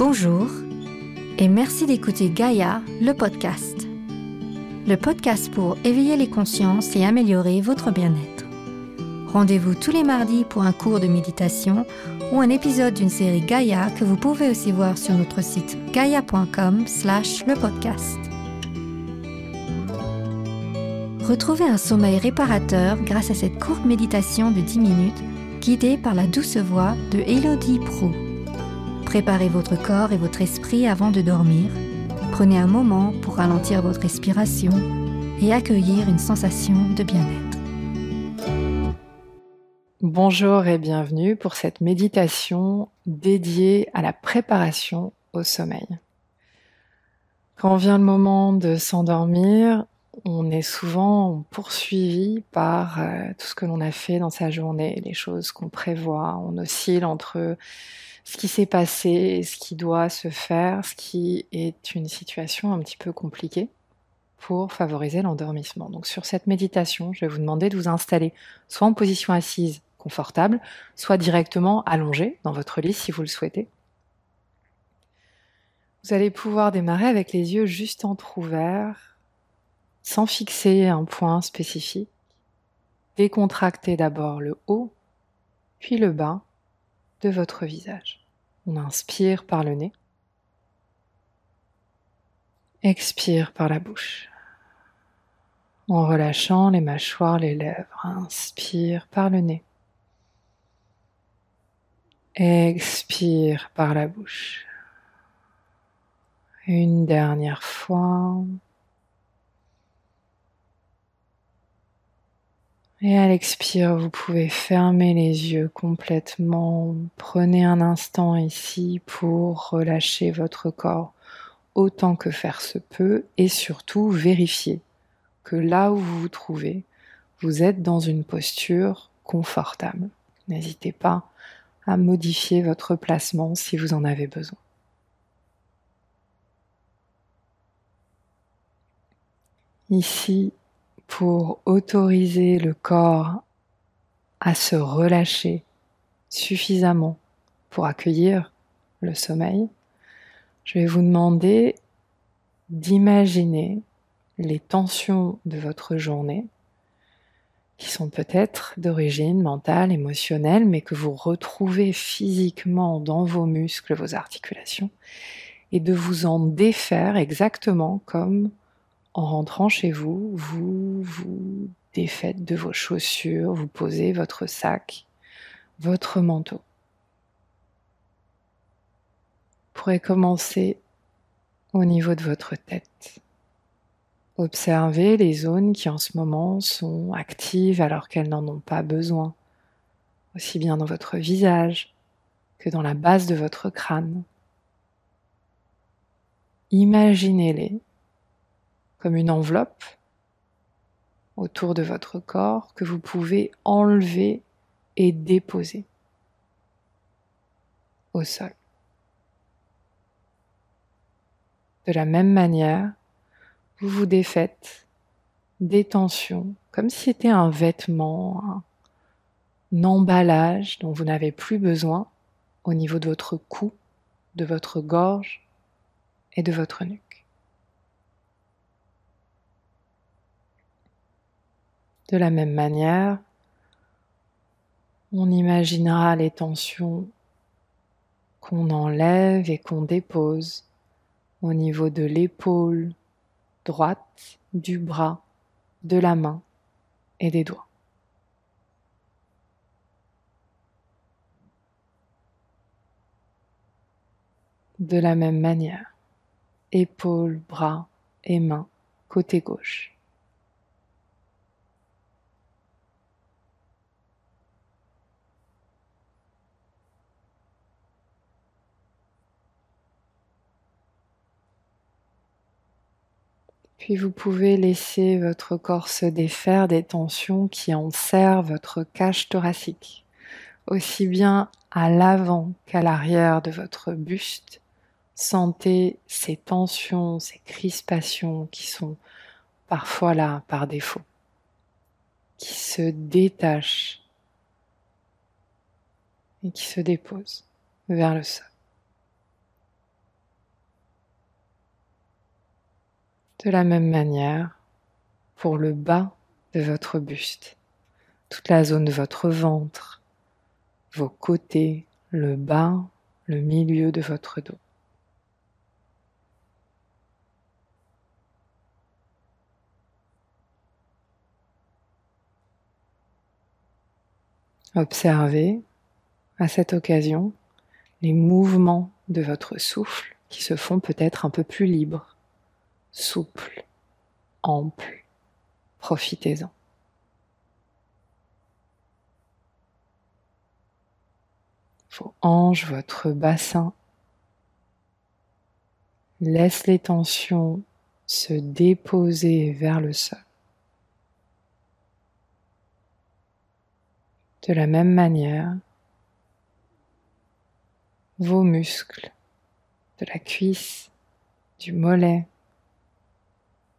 Bonjour et merci d'écouter Gaïa, le podcast. Le podcast pour éveiller les consciences et améliorer votre bien-être. Rendez-vous tous les mardis pour un cours de méditation ou un épisode d'une série Gaïa que vous pouvez aussi voir sur notre site gaia.com slash le podcast. Retrouvez un sommeil réparateur grâce à cette courte méditation de 10 minutes guidée par la douce voix de Elodie Pro. Préparez votre corps et votre esprit avant de dormir. Prenez un moment pour ralentir votre respiration et accueillir une sensation de bien-être. Bonjour et bienvenue pour cette méditation dédiée à la préparation au sommeil. Quand vient le moment de s'endormir, on est souvent poursuivi par euh, tout ce que l'on a fait dans sa journée, les choses qu'on prévoit. On oscille entre ce qui s'est passé, ce qui doit se faire, ce qui est une situation un petit peu compliquée pour favoriser l'endormissement. Donc sur cette méditation, je vais vous demander de vous installer soit en position assise confortable, soit directement allongé dans votre lit si vous le souhaitez. Vous allez pouvoir démarrer avec les yeux juste entr'ouverts, sans fixer un point spécifique. Décontractez d'abord le haut, puis le bas de votre visage. On inspire par le nez. Expire par la bouche. En relâchant les mâchoires, les lèvres. Inspire par le nez. Expire par la bouche. Une dernière fois. Et à l'expire, vous pouvez fermer les yeux complètement. Prenez un instant ici pour relâcher votre corps autant que faire se peut et surtout vérifier que là où vous vous trouvez, vous êtes dans une posture confortable. N'hésitez pas à modifier votre placement si vous en avez besoin. Ici, pour autoriser le corps à se relâcher suffisamment pour accueillir le sommeil, je vais vous demander d'imaginer les tensions de votre journée qui sont peut-être d'origine mentale, émotionnelle, mais que vous retrouvez physiquement dans vos muscles, vos articulations, et de vous en défaire exactement comme en rentrant chez vous, vous vous défaites de vos chaussures, vous posez votre sac, votre manteau. Vous pourrez commencer au niveau de votre tête. Observez les zones qui en ce moment sont actives alors qu'elles n'en ont pas besoin, aussi bien dans votre visage que dans la base de votre crâne. Imaginez-les comme une enveloppe autour de votre corps que vous pouvez enlever et déposer au sol. De la même manière, vous vous défaites des tensions comme si c'était un vêtement, un emballage dont vous n'avez plus besoin au niveau de votre cou, de votre gorge et de votre nuque. De la même manière, on imaginera les tensions qu'on enlève et qu'on dépose au niveau de l'épaule droite, du bras, de la main et des doigts. De la même manière, épaules, bras et mains côté gauche. Puis vous pouvez laisser votre corps se défaire des tensions qui enserrent votre cage thoracique, aussi bien à l'avant qu'à l'arrière de votre buste. Sentez ces tensions, ces crispations qui sont parfois là par défaut, qui se détachent et qui se déposent vers le sol. De la même manière, pour le bas de votre buste, toute la zone de votre ventre, vos côtés, le bas, le milieu de votre dos. Observez à cette occasion les mouvements de votre souffle qui se font peut-être un peu plus libres, souples, amples. Profitez-en. Vos hanches, votre bassin. Laisse les tensions se déposer vers le sol. De la même manière, vos muscles de la cuisse, du mollet,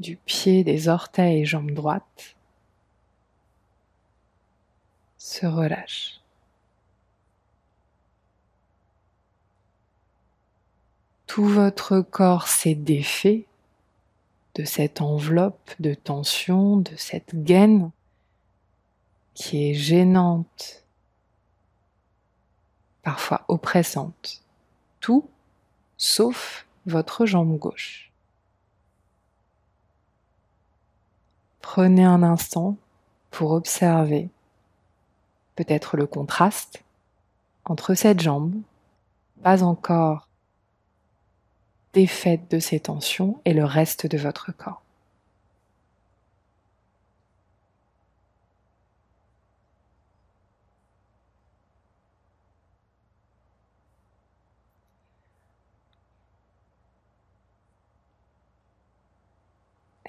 du pied, des orteils et jambes droites se relâchent. Tout votre corps s'est défait de cette enveloppe de tension, de cette gaine qui est gênante, parfois oppressante. Tout sauf votre jambe gauche. Prenez un instant pour observer peut-être le contraste entre cette jambe, pas encore défaite de ses tensions, et le reste de votre corps.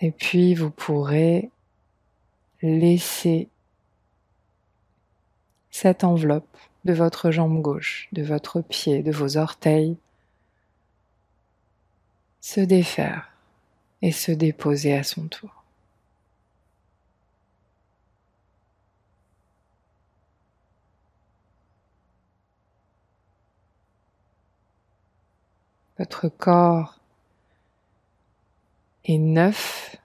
Et puis vous pourrez laisser cette enveloppe de votre jambe gauche, de votre pied, de vos orteils se défaire et se déposer à son tour. Votre corps est neuf,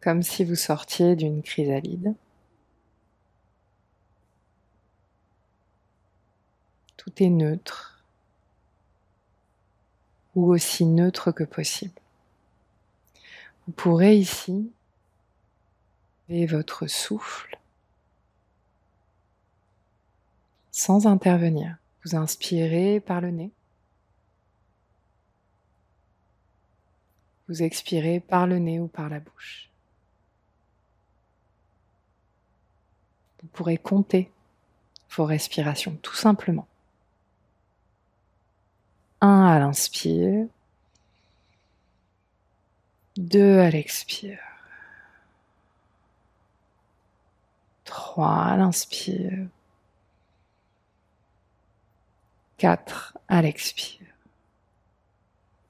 comme si vous sortiez d'une chrysalide. Tout est neutre, ou aussi neutre que possible. Vous pourrez ici et votre souffle sans intervenir. Vous inspirez par le nez. Vous expirez par le nez ou par la bouche. Vous pourrez compter vos respirations tout simplement. 1 à l'inspire, 2 à l'expire, 3 à l'inspire, 4 à l'expire.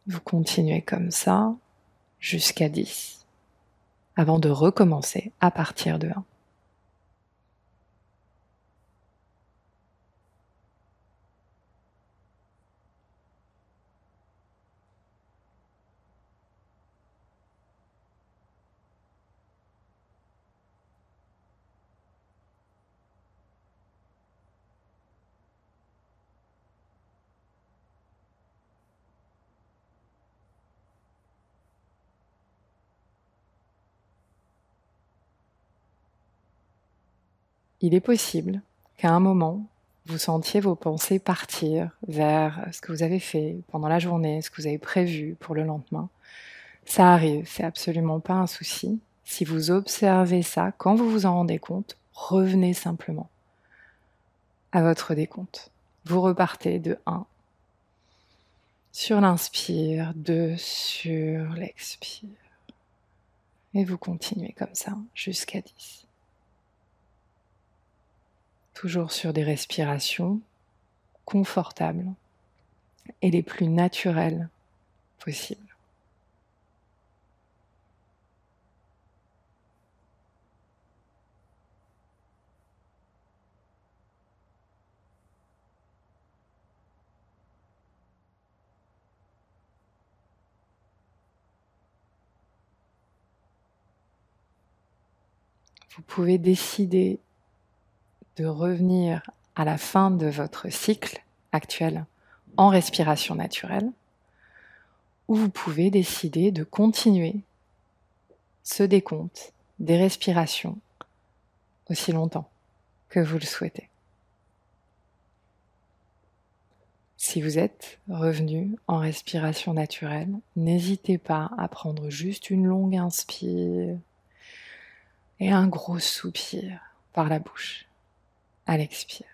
Vous continuez comme ça jusqu'à 10 avant de recommencer à partir de 1. Il est possible qu'à un moment, vous sentiez vos pensées partir vers ce que vous avez fait pendant la journée, ce que vous avez prévu pour le lendemain. Ça arrive, c'est absolument pas un souci. Si vous observez ça, quand vous vous en rendez compte, revenez simplement à votre décompte. Vous repartez de 1 sur l'inspire, 2 sur l'expire. Et vous continuez comme ça jusqu'à 10 toujours sur des respirations confortables et les plus naturelles possibles. Vous pouvez décider de revenir à la fin de votre cycle actuel en respiration naturelle, ou vous pouvez décider de continuer ce décompte des respirations aussi longtemps que vous le souhaitez. Si vous êtes revenu en respiration naturelle, n'hésitez pas à prendre juste une longue inspire et un gros soupir par la bouche à l'expire.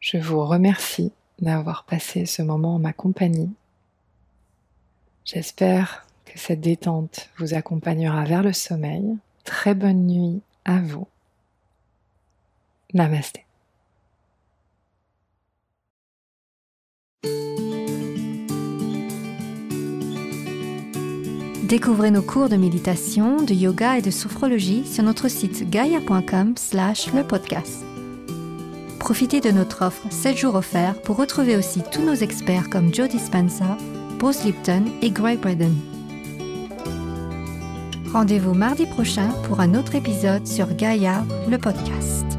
Je vous remercie d'avoir passé ce moment en ma compagnie. J'espère que cette détente vous accompagnera vers le sommeil. Très bonne nuit à vous. Namasté. Découvrez nos cours de méditation, de yoga et de sophrologie sur notre site gaia.com slash le podcast. Profitez de notre offre 7 jours offerts pour retrouver aussi tous nos experts comme Joe Dispenza, Bruce Lipton et Greg Braden. Rendez-vous mardi prochain pour un autre épisode sur Gaia, le podcast.